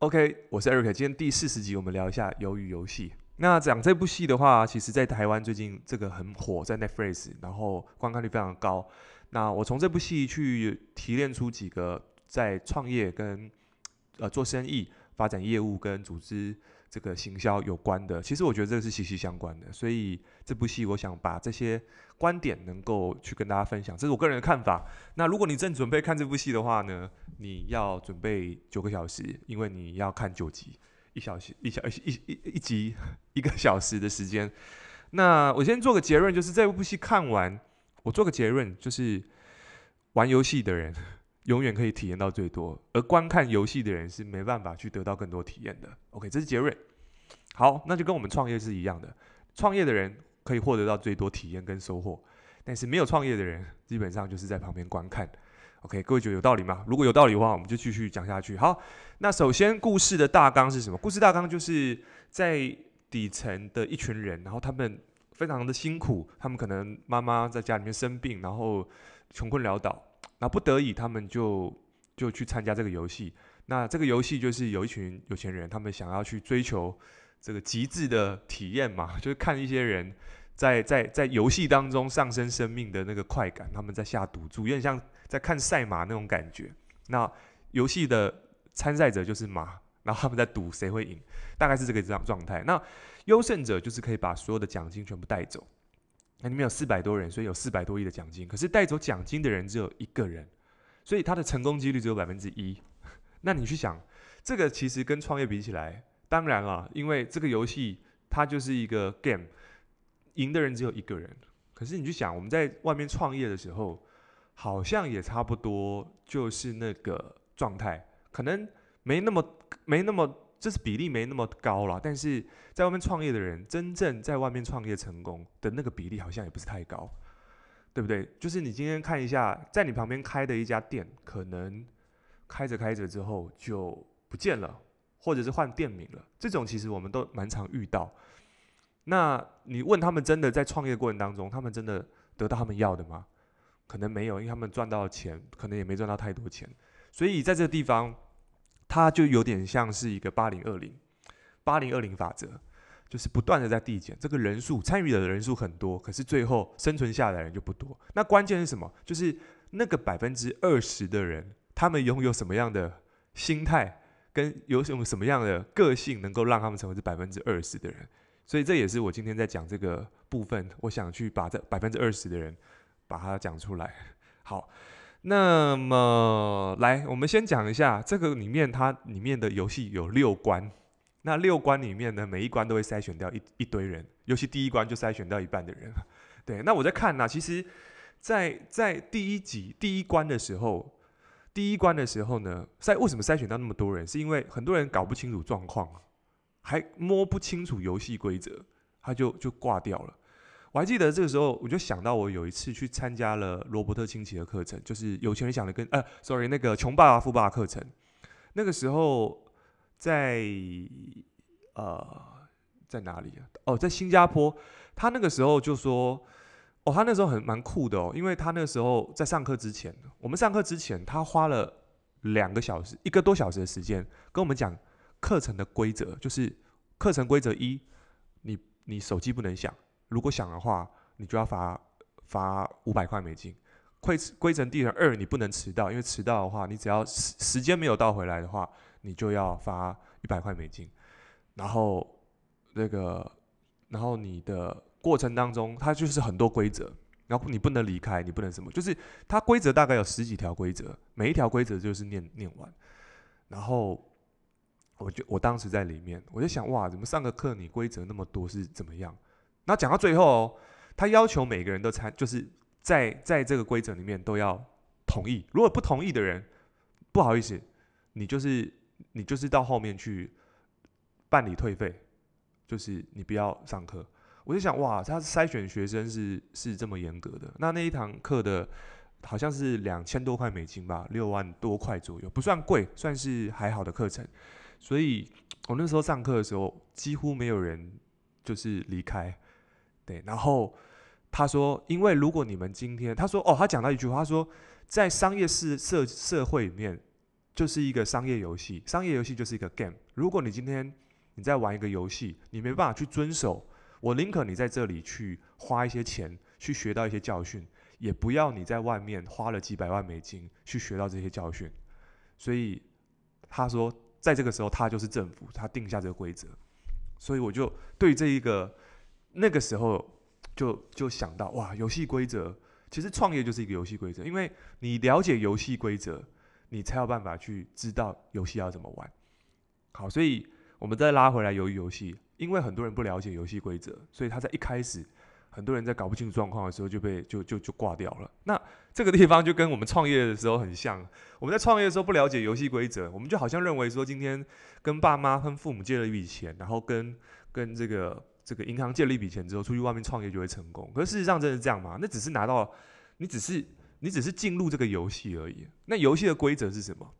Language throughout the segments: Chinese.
OK，我是 Eric，今天第四十集，我们聊一下《鱿鱼游戏》。那讲这部戏的话，其实在台湾最近这个很火，在 Netflix，然后观看率非常高。那我从这部戏去提炼出几个在创业跟呃做生意、发展业务跟组织这个行销有关的，其实我觉得这个是息息相关的。所以这部戏，我想把这些观点能够去跟大家分享，这是我个人的看法。那如果你正准备看这部戏的话呢，你要准备九个小时，因为你要看九集，一小时一小一一一,一集一个小时的时间。那我先做个结论，就是这部戏看完，我做个结论，就是玩游戏的人永远可以体验到最多，而观看游戏的人是没办法去得到更多体验的。OK，这是杰瑞。好，那就跟我们创业是一样的，创业的人可以获得到最多体验跟收获，但是没有创业的人，基本上就是在旁边观看。OK，各位觉得有道理吗？如果有道理的话，我们就继续讲下去。好，那首先故事的大纲是什么？故事大纲就是在底层的一群人，然后他们非常的辛苦，他们可能妈妈在家里面生病，然后穷困潦倒，那不得已他们就就去参加这个游戏。那这个游戏就是有一群有钱人，他们想要去追求这个极致的体验嘛，就是看一些人。在在在游戏当中上升生命的那个快感，他们在下赌注，有点像在看赛马那种感觉。那游戏的参赛者就是马，然后他们在赌谁会赢，大概是这个状状态。那优胜者就是可以把所有的奖金全部带走。那里面有四百多人，所以有四百多亿的奖金。可是带走奖金的人只有一个人，所以他的成功几率只有百分之一。那你去想，这个其实跟创业比起来，当然了，因为这个游戏它就是一个 game。赢的人只有一个人，可是你去想，我们在外面创业的时候，好像也差不多就是那个状态，可能没那么没那么，就是比例没那么高了。但是在外面创业的人，真正在外面创业成功的那个比例，好像也不是太高，对不对？就是你今天看一下，在你旁边开的一家店，可能开着开着之后就不见了，或者是换店名了，这种其实我们都蛮常遇到。那你问他们，真的在创业过程当中，他们真的得到他们要的吗？可能没有，因为他们赚到钱，可能也没赚到太多钱。所以在这个地方，它就有点像是一个八零二零，八零二零法则，就是不断的在递减。这个人数参与的人数很多，可是最后生存下来的人就不多。那关键是什么？就是那个百分之二十的人，他们拥有什么样的心态，跟有什么什么样的个性，能够让他们成为这百分之二十的人。所以这也是我今天在讲这个部分，我想去把这百分之二十的人把它讲出来。好，那么来，我们先讲一下这个里面，它里面的游戏有六关。那六关里面呢，每一关都会筛选掉一一堆人，尤其第一关就筛选掉一半的人。对，那我在看呢、其实在，在在第一集第一关的时候，第一关的时候呢，筛为什么筛选到那么多人？是因为很多人搞不清楚状况。还摸不清楚游戏规则，他就就挂掉了。我还记得这个时候，我就想到我有一次去参加了罗伯特清崎的课程，就是有钱人想的跟呃，sorry，那个穷爸爸富爸爸课程。那个时候在呃在哪里啊？哦，在新加坡。他那个时候就说，哦，他那时候很蛮酷的哦，因为他那个时候在上课之前，我们上课之前，他花了两个小时，一个多小时的时间跟我们讲。课程的规则就是课程规则一，你你手机不能响，如果想的话，你就要罚罚五百块美金。规规则第二，你不能迟到，因为迟到的话，你只要时时间没有到回来的话，你就要罚一百块美金。然后那个，然后你的过程当中，它就是很多规则，然后你不能离开，你不能什么，就是它规则大概有十几条规则，每一条规则就是念念完，然后。我就我当时在里面，我就想哇，怎么上个课你规则那么多是怎么样？那讲到最后哦，他要求每个人都参，就是在在这个规则里面都要同意。如果不同意的人，不好意思，你就是你就是到后面去办理退费，就是你不要上课。我就想哇，他筛选学生是是这么严格的。那那一堂课的好像是两千多块美金吧，六万多块左右，不算贵，算是还好的课程。所以我那时候上课的时候，几乎没有人就是离开，对。然后他说，因为如果你们今天，他说，哦，他讲到一句话，他说，在商业社社社会里面，就是一个商业游戏，商业游戏就是一个 game。如果你今天你在玩一个游戏，你没办法去遵守，我宁可你在这里去花一些钱去学到一些教训，也不要你在外面花了几百万美金去学到这些教训。所以他说，在这个时候，他就是政府，他定下这个规则。所以我就对这一个那个时候就就想到，哇，游戏规则其实创业就是一个游戏规则，因为你了解游戏规则。你才有办法去知道游戏要怎么玩。好，所以我们再拉回来鱿鱼游戏，因为很多人不了解游戏规则，所以他在一开始，很多人在搞不清楚状况的时候就被就就就挂掉了。那这个地方就跟我们创业的时候很像，我们在创业的时候不了解游戏规则，我们就好像认为说今天跟爸妈跟父母借了一笔钱，然后跟跟这个这个银行借了一笔钱之后，出去外面创业就会成功。可是事实上真的是这样吗？那只是拿到，你只是。你只是进入这个游戏而已。那游戏的规则是什么？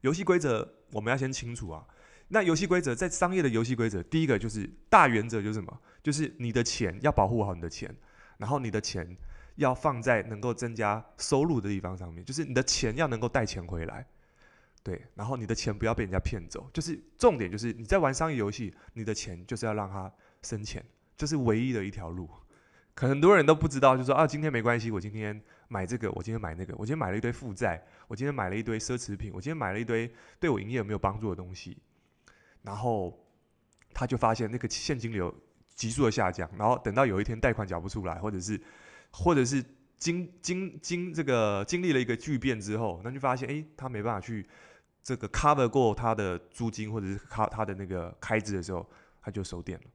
游戏规则我们要先清楚啊。那游戏规则在商业的游戏规则，第一个就是大原则就是什么？就是你的钱要保护好你的钱，然后你的钱要放在能够增加收入的地方上面，就是你的钱要能够带钱回来。对，然后你的钱不要被人家骗走。就是重点就是你在玩商业游戏，你的钱就是要让它生钱，这是唯一的一条路。可很多人都不知道，就说啊，今天没关系，我今天买这个，我今天买那个，我今天买了一堆负债，我今天买了一堆奢侈品，我今天买了一堆对我营业有没有帮助的东西，然后他就发现那个现金流急速的下降，然后等到有一天贷款缴不出来，或者是或者是经经经这个经历了一个巨变之后，那就发现哎，他没办法去这个 cover 过他的租金或者是他他的那个开支的时候，他就收店了，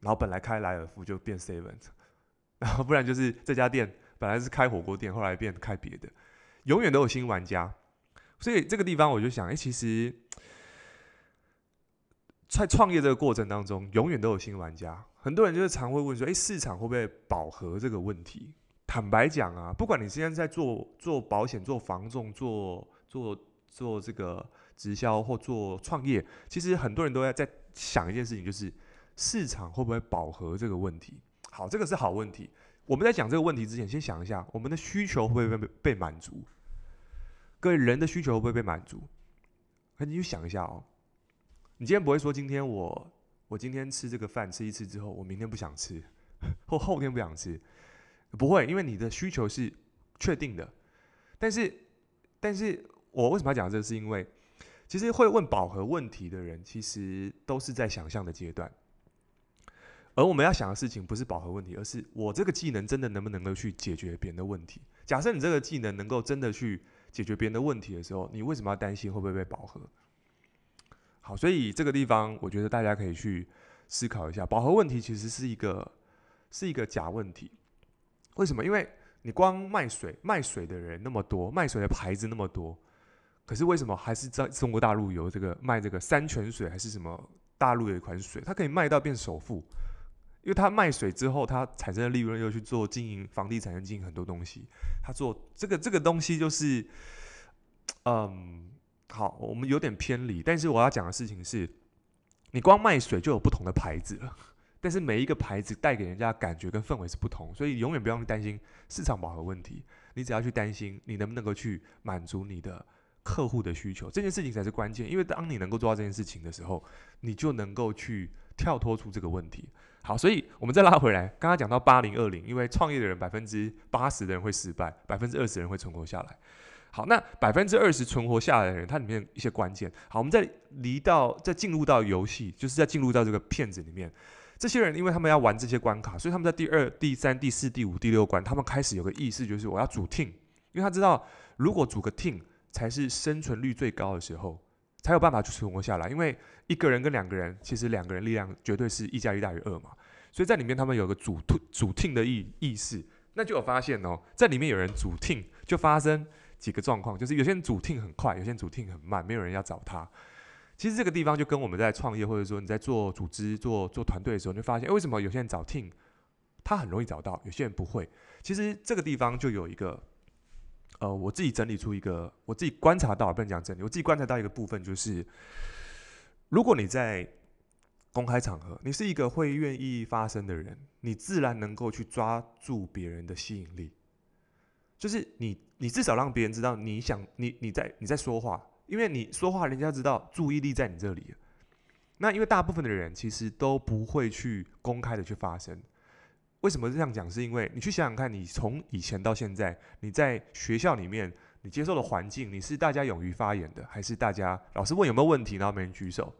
然后本来开莱尔富就变 seven。然后不然就是这家店本来是开火锅店，后来变开别的，永远都有新玩家。所以这个地方我就想，哎，其实，在创业这个过程当中，永远都有新玩家。很多人就是常会问说，哎，市场会不会饱和这个问题？坦白讲啊，不管你现在在做做保险、做房仲、做做做这个直销或做创业，其实很多人都在在想一件事情，就是市场会不会饱和这个问题。好，这个是好问题。我们在讲这个问题之前，先想一下，我们的需求会不会被被满足？各位，人的需求会不会被满足？那你就想一下哦。你今天不会说，今天我我今天吃这个饭吃一次之后，我明天不想吃，或后天不想吃，不会，因为你的需求是确定的。但是，但是我为什么要讲这个？是因为其实会问饱和问题的人，其实都是在想象的阶段。而我们要想的事情不是饱和问题，而是我这个技能真的能不能够去解决别人的问题？假设你这个技能能够真的去解决别人的问题的时候，你为什么要担心会不会被饱和？好，所以这个地方我觉得大家可以去思考一下，饱和问题其实是一个是一个假问题。为什么？因为你光卖水，卖水的人那么多，卖水的牌子那么多，可是为什么还是在中国大陆有这个卖这个山泉水，还是什么大陆有一款水，它可以卖到变首富？因为他卖水之后，他产生的利润又去做经营房地产，经营很多东西。他做这个这个东西就是，嗯，好，我们有点偏离。但是我要讲的事情是，你光卖水就有不同的牌子了，但是每一个牌子带给人家的感觉跟氛围是不同，所以永远不用担心市场饱和问题。你只要去担心你能不能够去满足你的客户的需求，这件事情才是关键。因为当你能够做到这件事情的时候，你就能够去跳脱出这个问题。好，所以我们再拉回来，刚刚讲到八零二零，因为创业的人百分之八十的人会失败，百分之二十的人会存活下来。好，那百分之二十存活下来的人，它里面一些关键。好，我们再离到再进入到游戏，就是在进入到这个骗子里面，这些人因为他们要玩这些关卡，所以他们在第二、第三、第四、第五、第六关，他们开始有个意识，就是我要组 team，因为他知道如果组个 team 才是生存率最高的时候。才有办法去存活下来，因为一个人跟两个人，其实两个人力量绝对是一加一大于二嘛。所以在里面他们有个组组 team 的意意识，那就有发现哦，在里面有人主听就发生几个状况，就是有些人主听很快，有些人主听很慢，没有人要找他。其实这个地方就跟我们在创业或者说你在做组织、做做团队的时候，你就发现，诶，为什么有些人找 team 他很容易找到，有些人不会？其实这个地方就有一个。呃，我自己整理出一个，我自己观察到，不能讲整理，我自己观察到一个部分，就是如果你在公开场合，你是一个会愿意发声的人，你自然能够去抓住别人的吸引力。就是你你至少让别人知道你想你你在你在说话，因为你说话，人家知道注意力在你这里。那因为大部分的人其实都不会去公开的去发声。为什么这样讲？是因为你去想想看，你从以前到现在，你在学校里面，你接受的环境，你是大家勇于发言的，还是大家老师问有没有问题，然后没人举手？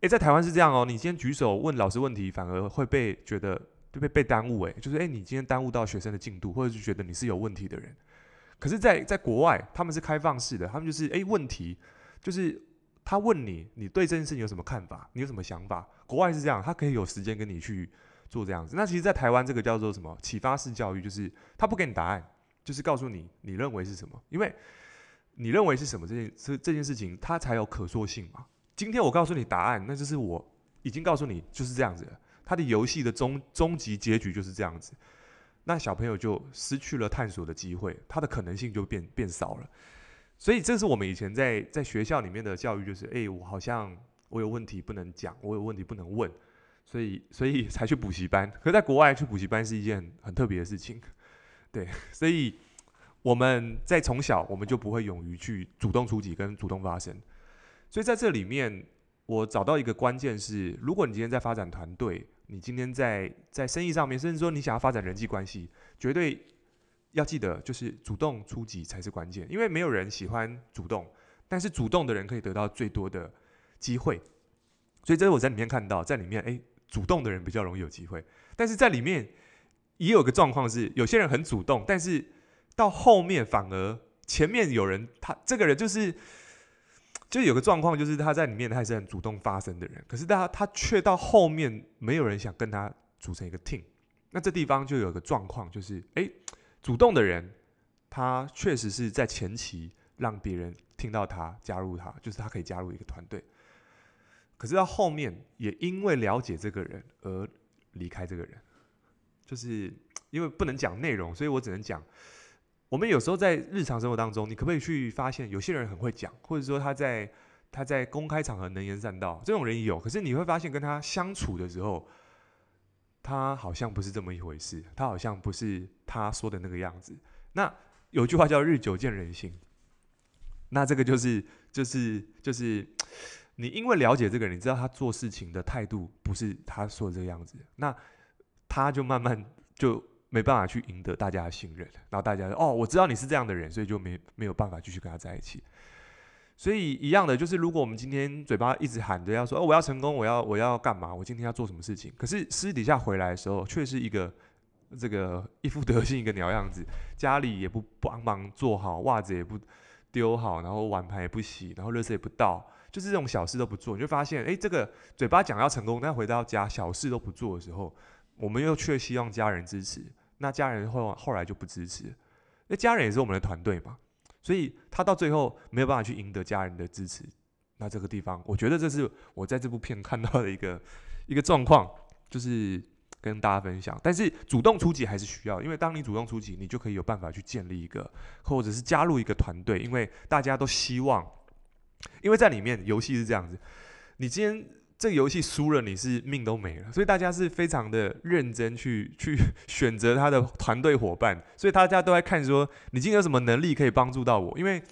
诶，在台湾是这样哦，你今天举手问老师问题，反而会被觉得就被被耽误。诶，就是诶，你今天耽误到学生的进度，或者是觉得你是有问题的人。可是在，在在国外，他们是开放式的，他们就是诶，问题就是。他问你，你对这件事情有什么看法？你有什么想法？国外是这样，他可以有时间跟你去做这样子。那其实，在台湾这个叫做什么启发式教育，就是他不给你答案，就是告诉你你认为是什么，因为你认为是什么这件这这件事情，它才有可塑性嘛。今天我告诉你答案，那就是我已经告诉你就是这样子。他的游戏的终终极结局就是这样子，那小朋友就失去了探索的机会，他的可能性就变变少了。所以这是我们以前在在学校里面的教育，就是哎、我好像我有问题不能讲，我有问题不能问，所以所以才去补习班。可是在国外去补习班是一件很特别的事情，对，所以我们在从小我们就不会勇于去主动出击跟主动发声。所以在这里面，我找到一个关键是，如果你今天在发展团队，你今天在在生意上面，甚至说你想要发展人际关系，绝对。要记得，就是主动出击才是关键，因为没有人喜欢主动，但是主动的人可以得到最多的机会。所以这是我在里面看到，在里面，诶，主动的人比较容易有机会。但是在里面也有个状况是，有些人很主动，但是到后面反而前面有人，他这个人就是，就有个状况，就是他在里面他还是很主动发声的人，可是他他却到后面没有人想跟他组成一个 team。那这地方就有个状况，就是诶。主动的人，他确实是在前期让别人听到他加入他，就是他可以加入一个团队。可是到后面，也因为了解这个人而离开这个人，就是因为不能讲内容，所以我只能讲。我们有时候在日常生活当中，你可不可以去发现，有些人很会讲，或者说他在他在公开场合能言善道，这种人也有。可是你会发现，跟他相处的时候，他好像不是这么一回事，他好像不是他说的那个样子。那有句话叫“日久见人心”，那这个就是就是就是你因为了解这个人，你知道他做事情的态度不是他说的这个样子，那他就慢慢就没办法去赢得大家的信任，然后大家说：“哦，我知道你是这样的人，所以就没没有办法继续跟他在一起。”所以一样的，就是如果我们今天嘴巴一直喊着要说哦，我要成功，我要我要干嘛，我今天要做什么事情，可是私底下回来的时候，却是一个这个一副德行一个鸟样子，家里也不帮忙做好，袜子也不丢好，然后碗盘也不洗，然后热水也不倒，就是这种小事都不做，你就发现，诶，这个嘴巴讲要成功，但回到家小事都不做的时候，我们又却希望家人支持，那家人后后来就不支持，那家人也是我们的团队嘛。所以他到最后没有办法去赢得家人的支持，那这个地方，我觉得这是我在这部片看到的一个一个状况，就是跟大家分享。但是主动出击还是需要，因为当你主动出击，你就可以有办法去建立一个，或者是加入一个团队，因为大家都希望，因为在里面游戏是这样子，你今天。这个游戏输了，你是命都没了，所以大家是非常的认真去去 选择他的团队伙伴，所以大家都在看说，你今天有什么能力可以帮助到我，因为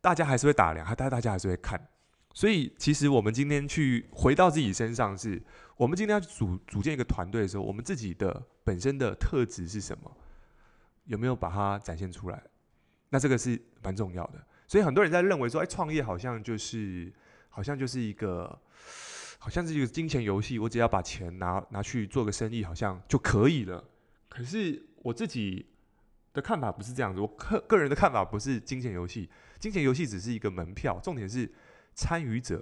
大家还是会打量，还大大家还是会看，所以其实我们今天去回到自己身上，是我们今天要组组建一个团队的时候，我们自己的本身的特质是什么，有没有把它展现出来？那这个是蛮重要的，所以很多人在认为说，哎，创业好像就是好像就是一个。好像是一个金钱游戏，我只要把钱拿拿去做个生意，好像就可以了。可是我自己的看法不是这样子，我个个人的看法不是金钱游戏，金钱游戏只是一个门票，重点是参与者，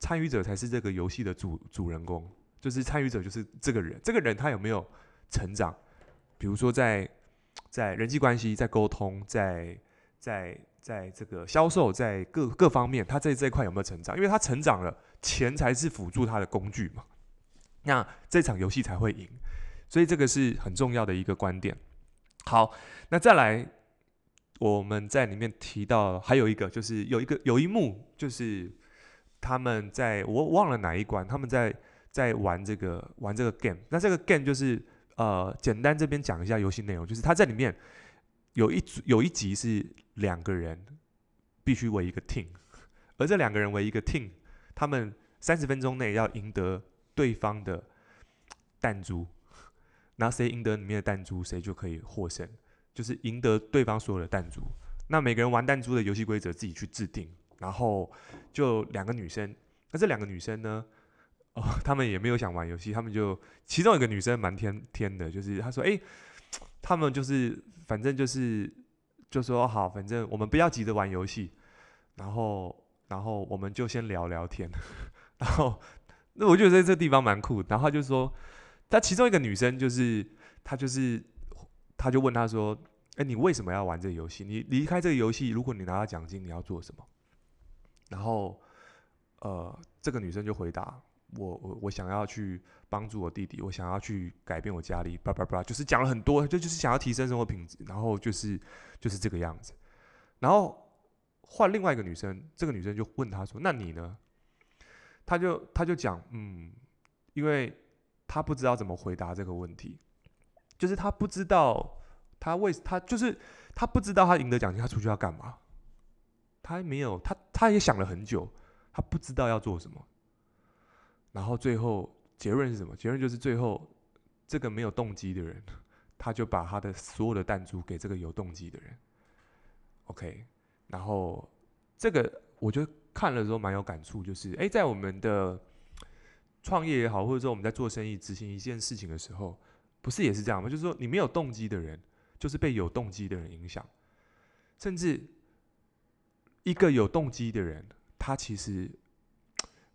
参与者才是这个游戏的主主人公，就是参与者就是这个人，这个人他有没有成长？比如说在在人际关系、在沟通、在在。在这个销售，在各各方面，他在这一块有没有成长？因为他成长了，钱才是辅助他的工具嘛。那这场游戏才会赢，所以这个是很重要的一个观点。好，那再来，我们在里面提到还有一个，就是有一个有一幕，就是他们在我忘了哪一关，他们在在玩这个玩这个 game。那这个 game 就是呃，简单这边讲一下游戏内容，就是他在里面有一组有一集是两个人必须为一个 team，而这两个人为一个 team，他们三十分钟内要赢得对方的弹珠，那谁赢得里面的弹珠，谁就可以获胜，就是赢得对方所有的弹珠。那每个人玩弹珠的游戏规则自己去制定，然后就两个女生，那这两个女生呢，哦，他们也没有想玩游戏，他们就其中一个女生蛮天天的，就是她说，哎。他们就是，反正就是，就说好，反正我们不要急着玩游戏，然后，然后我们就先聊聊天，然后，那我觉得在这地方蛮酷。然后他就说，他其中一个女生就是，她就是，她就问他说，哎，你为什么要玩这个游戏？你离开这个游戏，如果你拿到奖金，你要做什么？然后，呃，这个女生就回答。我我我想要去帮助我弟弟，我想要去改变我家里，叭叭叭，就是讲了很多，就就是想要提升生活品质，然后就是就是这个样子。然后换另外一个女生，这个女生就问他说：“那你呢？”他就他就讲：“嗯，因为他不知道怎么回答这个问题，就是他不知道他为他就是他不知道他赢得奖金，他出去要干嘛？他还没有他他也想了很久，他不知道要做什么。”然后最后结论是什么？结论就是最后这个没有动机的人，他就把他的所有的弹珠给这个有动机的人。OK，然后这个我觉得看了之后蛮有感触，就是诶，在我们的创业也好，或者说我们在做生意执行一件事情的时候，不是也是这样吗？就是说你没有动机的人，就是被有动机的人影响，甚至一个有动机的人，他其实。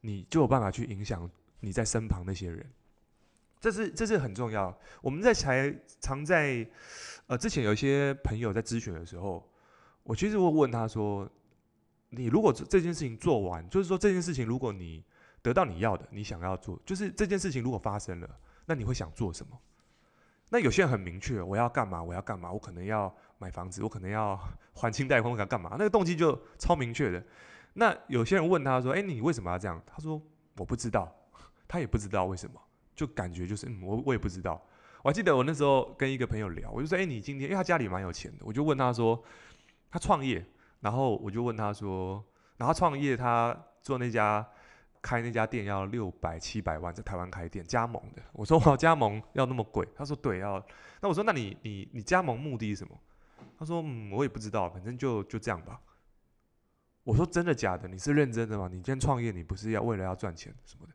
你就有办法去影响你在身旁那些人，这是这是很重要。我们在才常在呃之前有一些朋友在咨询的时候，我其实会问他说：“你如果这件事情做完，就是说这件事情如果你得到你要的，你想要做，就是这件事情如果发生了，那你会想做什么？”那有些人很明确，我要干嘛？我要干嘛？我可能要买房子，我可能要还清贷款，我要干嘛？那个动机就超明确的。那有些人问他说：“哎，你为什么要这样？”他说：“我不知道，他也不知道为什么，就感觉就是，嗯，我我也不知道。”我还记得我那时候跟一个朋友聊，我就说：“哎，你今天，因为他家里蛮有钱的，我就问他说，他创业，然后我就问他说，然后创业他做那家开那家店要六百七百万，在台湾开店加盟的。我说我加盟要那么贵？他说对，要。那我说那你你你加盟目的是什么？他说嗯，我也不知道，反正就就这样吧。”我说真的假的？你是认真的吗？你今天创业，你不是要为了要赚钱什么的？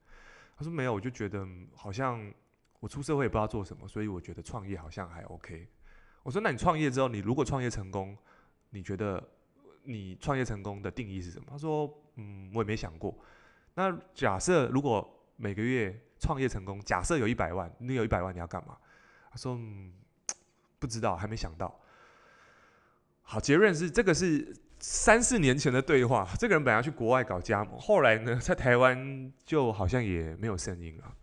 他说没有，我就觉得好像我出社会也不知道做什么，所以我觉得创业好像还 OK。我说那你创业之后，你如果创业成功，你觉得你创业成功的定义是什么？他说嗯，我也没想过。那假设如果每个月创业成功，假设有一百万，你有一百万你要干嘛？他说嗯，不知道，还没想到。好，结论是这个是。三四年前的对话，这个人本来要去国外搞加盟，后来呢，在台湾就好像也没有声音了，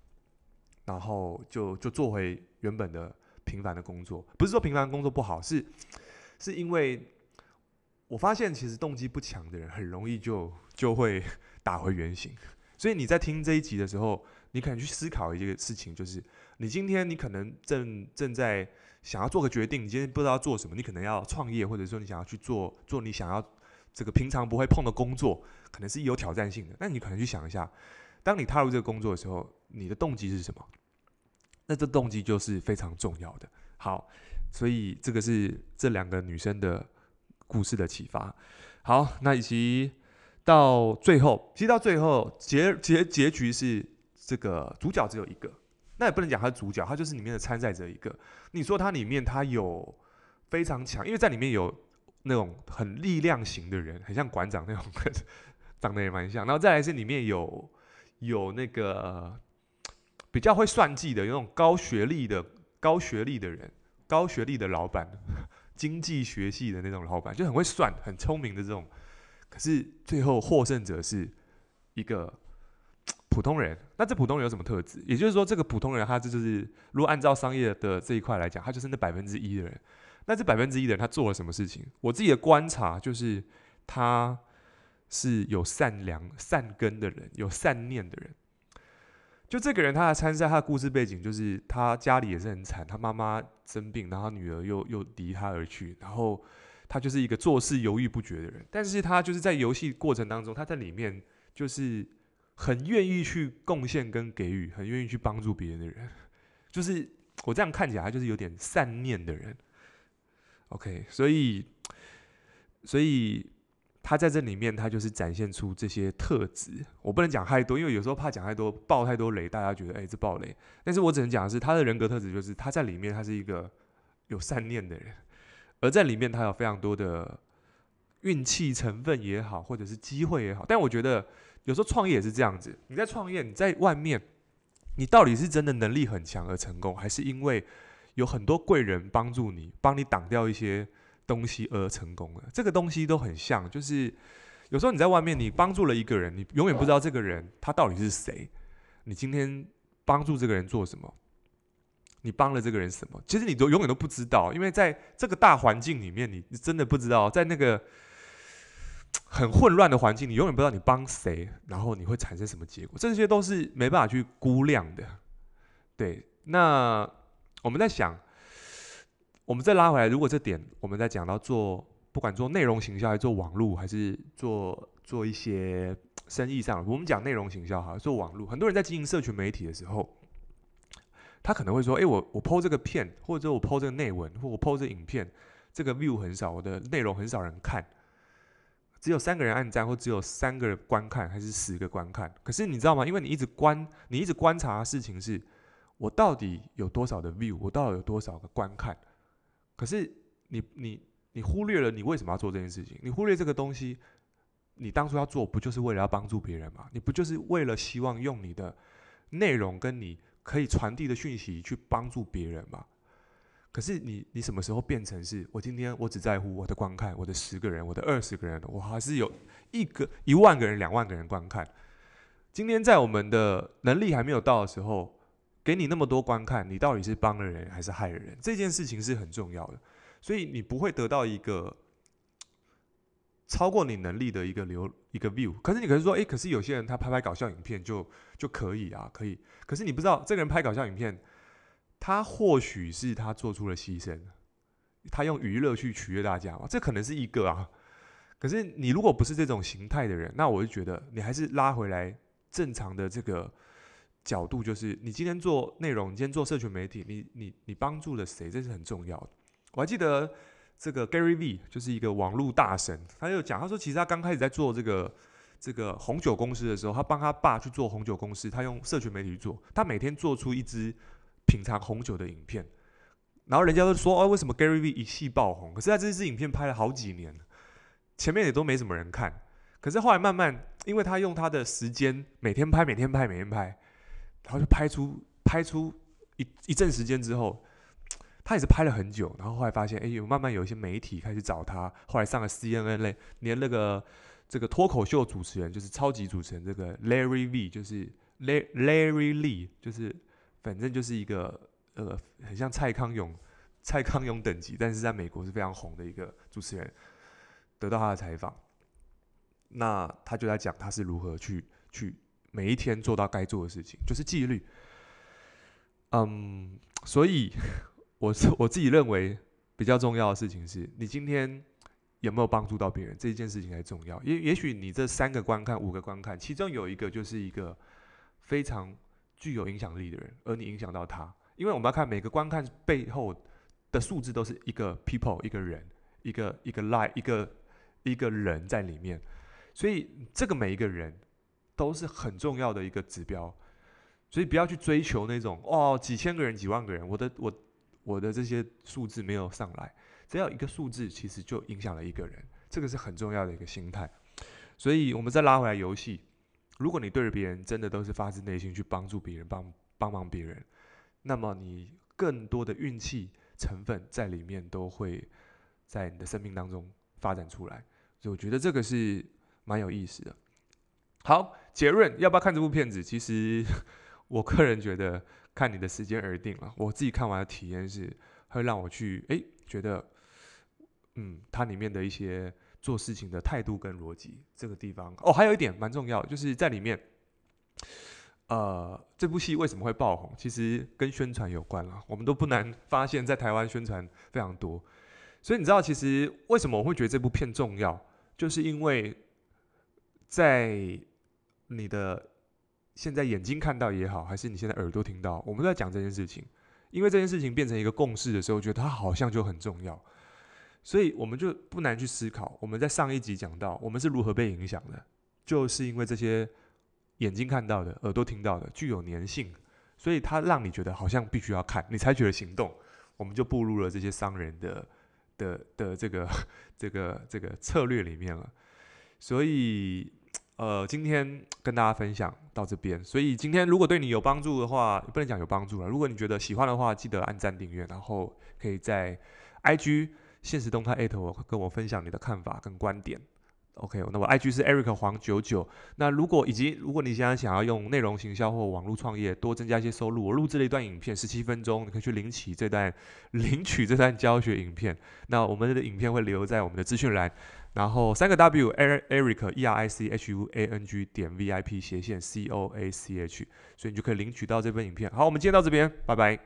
然后就就做回原本的平凡的工作。不是说平凡工作不好，是是因为我发现其实动机不强的人很容易就就会 打回原形。所以你在听这一集的时候，你可能去思考一个事情，就是你今天你可能正正在。想要做个决定，你今天不知道做什么，你可能要创业，或者说你想要去做做你想要这个平常不会碰的工作，可能是有挑战性的。那你可能去想一下，当你踏入这个工作的时候，你的动机是什么？那这动机就是非常重要的。好，所以这个是这两个女生的故事的启发。好，那以及到最后，其实到最后结结结局是这个主角只有一个。那也不能讲他主角，他就是里面的参赛者一个。你说他里面他有非常强，因为在里面有那种很力量型的人，很像馆长那种，长得也蛮像。然后再来是里面有有那个比较会算计的，有那种高学历的高学历的人，高学历的老板，经济学系的那种老板，就很会算，很聪明的这种。可是最后获胜者是一个。普通人，那这普通人有什么特质？也就是说，这个普通人他这就是，如果按照商业的这一块来讲，他就是那百分之一的人。那这百分之一的人，他做了什么事情？我自己的观察就是，他是有善良、善根的人，有善念的人。就这个人他的参赛，他的故事背景就是他家里也是很惨，他妈妈生病，然后女儿又又离他而去，然后他就是一个做事犹豫不决的人。但是他就是在游戏过程当中，他在里面就是很愿意去贡献跟给予，很愿意去帮助别人的人。就是我这样看起来，他就是有点善念的人。OK，所以，所以他在这里面，他就是展现出这些特质。我不能讲太多，因为有时候怕讲太多，爆太多雷，大家觉得哎、这爆雷。但是我只能讲的是，他的人格特质就是他在里面，他是一个有善念的人，而在里面，他有非常多的运气成分也好，或者是机会也好。但我觉得有时候创业也是这样子，你在创业，你在外面，你到底是真的能力很强而成功，还是因为？有很多贵人帮助你，帮你挡掉一些东西而成功了。这个东西都很像，就是有时候你在外面，你帮助了一个人，你永远不知道这个人他到底是谁。你今天帮助这个人做什么？你帮了这个人什么？其实你都永远都不知道，因为在这个大环境里面，你真的不知道，在那个很混乱的环境，你永远不知道你帮谁，然后你会产生什么结果。这些都是没办法去估量的。对，那。我们在想，我们再拉回来，如果这点我们在讲到做，不管做内容行销，还是做网络，还是做做一些生意上，我们讲内容行销哈，做网络，很多人在经营社群媒体的时候，他可能会说：“哎，我我 po 这个片，或者我 po 这个内文，或我 po 这个影片，这个 view 很少，我的内容很少人看，只有三个人按赞，或只有三个人观看，还是十个观看？可是你知道吗？因为你一直观，你一直观察的事情是。”我到底有多少的 view？我到底有多少个观看？可是你你你忽略了你为什么要做这件事情？你忽略这个东西，你当初要做不就是为了要帮助别人吗？你不就是为了希望用你的内容跟你可以传递的讯息去帮助别人吗？可是你你什么时候变成是我今天我只在乎我的观看，我的十个人，我的二十个人，我还是有一个一万个人、两万个人观看？今天在我们的能力还没有到的时候。给你那么多观看，你到底是帮了人还是害了人？这件事情是很重要的，所以你不会得到一个超过你能力的一个流一个 view。可是你可能说，诶，可是有些人他拍拍搞笑影片就就可以啊，可以。可是你不知道，这个人拍搞笑影片，他或许是他做出了牺牲，他用娱乐去取悦大家嘛，这可能是一个啊。可是你如果不是这种形态的人，那我就觉得你还是拉回来正常的这个。角度就是，你今天做内容，你今天做社群媒体，你你你帮助了谁？这是很重要的。我还记得这个 Gary V 就是一个网络大神，他就讲，他说其实他刚开始在做这个这个红酒公司的时候，他帮他爸去做红酒公司，他用社群媒体去做，他每天做出一支品尝红酒的影片，然后人家都说，哦，为什么 Gary V 一气爆红？可是他这支影片拍了好几年，前面也都没什么人看，可是后来慢慢，因为他用他的时间每天拍，每天拍，每天拍。然后就拍出拍出一一阵时间之后，他也是拍了很久，然后后来发现，哎，有慢慢有一些媒体开始找他，后来上了 CNN 类，连那个这个脱口秀主持人就是超级主持人这个 Larry V，就是 Larry Lee，就是反正就是一个呃很像蔡康永蔡康永等级，但是在美国是非常红的一个主持人，得到他的采访，那他就在讲他是如何去去。每一天做到该做的事情，就是纪律。嗯，所以我是我自己认为比较重要的事情是，你今天有没有帮助到别人，这一件事情才重要。也也许你这三个观看、五个观看，其中有一个就是一个非常具有影响力的人，而你影响到他。因为我们要看每个观看背后的数字，都是一个 people，一个人，一个一个 lie 一个一个人在里面。所以这个每一个人。都是很重要的一个指标，所以不要去追求那种哦，几千个人、几万个人，我的我我的这些数字没有上来，只要一个数字，其实就影响了一个人，这个是很重要的一个心态。所以，我们再拉回来游戏，如果你对着别人真的都是发自内心去帮助别人、帮帮忙别人，那么你更多的运气成分在里面都会在你的生命当中发展出来，所以我觉得这个是蛮有意思的。好，结论要不要看这部片子？其实 我个人觉得看你的时间而定了。我自己看完的体验是，会让我去诶觉得，嗯，它里面的一些做事情的态度跟逻辑这个地方哦，还有一点蛮重要，就是在里面，呃，这部戏为什么会爆红？其实跟宣传有关了。我们都不难发现，在台湾宣传非常多。所以你知道，其实为什么我会觉得这部片重要？就是因为在你的现在眼睛看到也好，还是你现在耳朵听到，我们都在讲这件事情。因为这件事情变成一个共识的时候，我觉得它好像就很重要。所以我们就不难去思考。我们在上一集讲到，我们是如何被影响的，就是因为这些眼睛看到的、耳朵听到的具有粘性，所以它让你觉得好像必须要看，你才觉得行动。我们就步入了这些商人的。的的这个这个这个策略里面了，所以呃，今天跟大家分享到这边。所以今天如果对你有帮助的话，不能讲有帮助了。如果你觉得喜欢的话，记得按赞订阅，然后可以在 IG 现实动态艾特我，跟我分享你的看法跟观点。OK，那我 IG 是 Eric 黄九九。那如果以及如果你现在想要用内容行销或网络创业多增加一些收入，我录制了一段影片，十七分钟，你可以去领取这段 领取这段教学影片。那我们的影片会留在我们的资讯栏，然后三个 W Eric E R I C H U A N G 点 V I P 斜线 C O A C H，所以你就可以领取到这份影片。好，我们今天到这边，拜拜。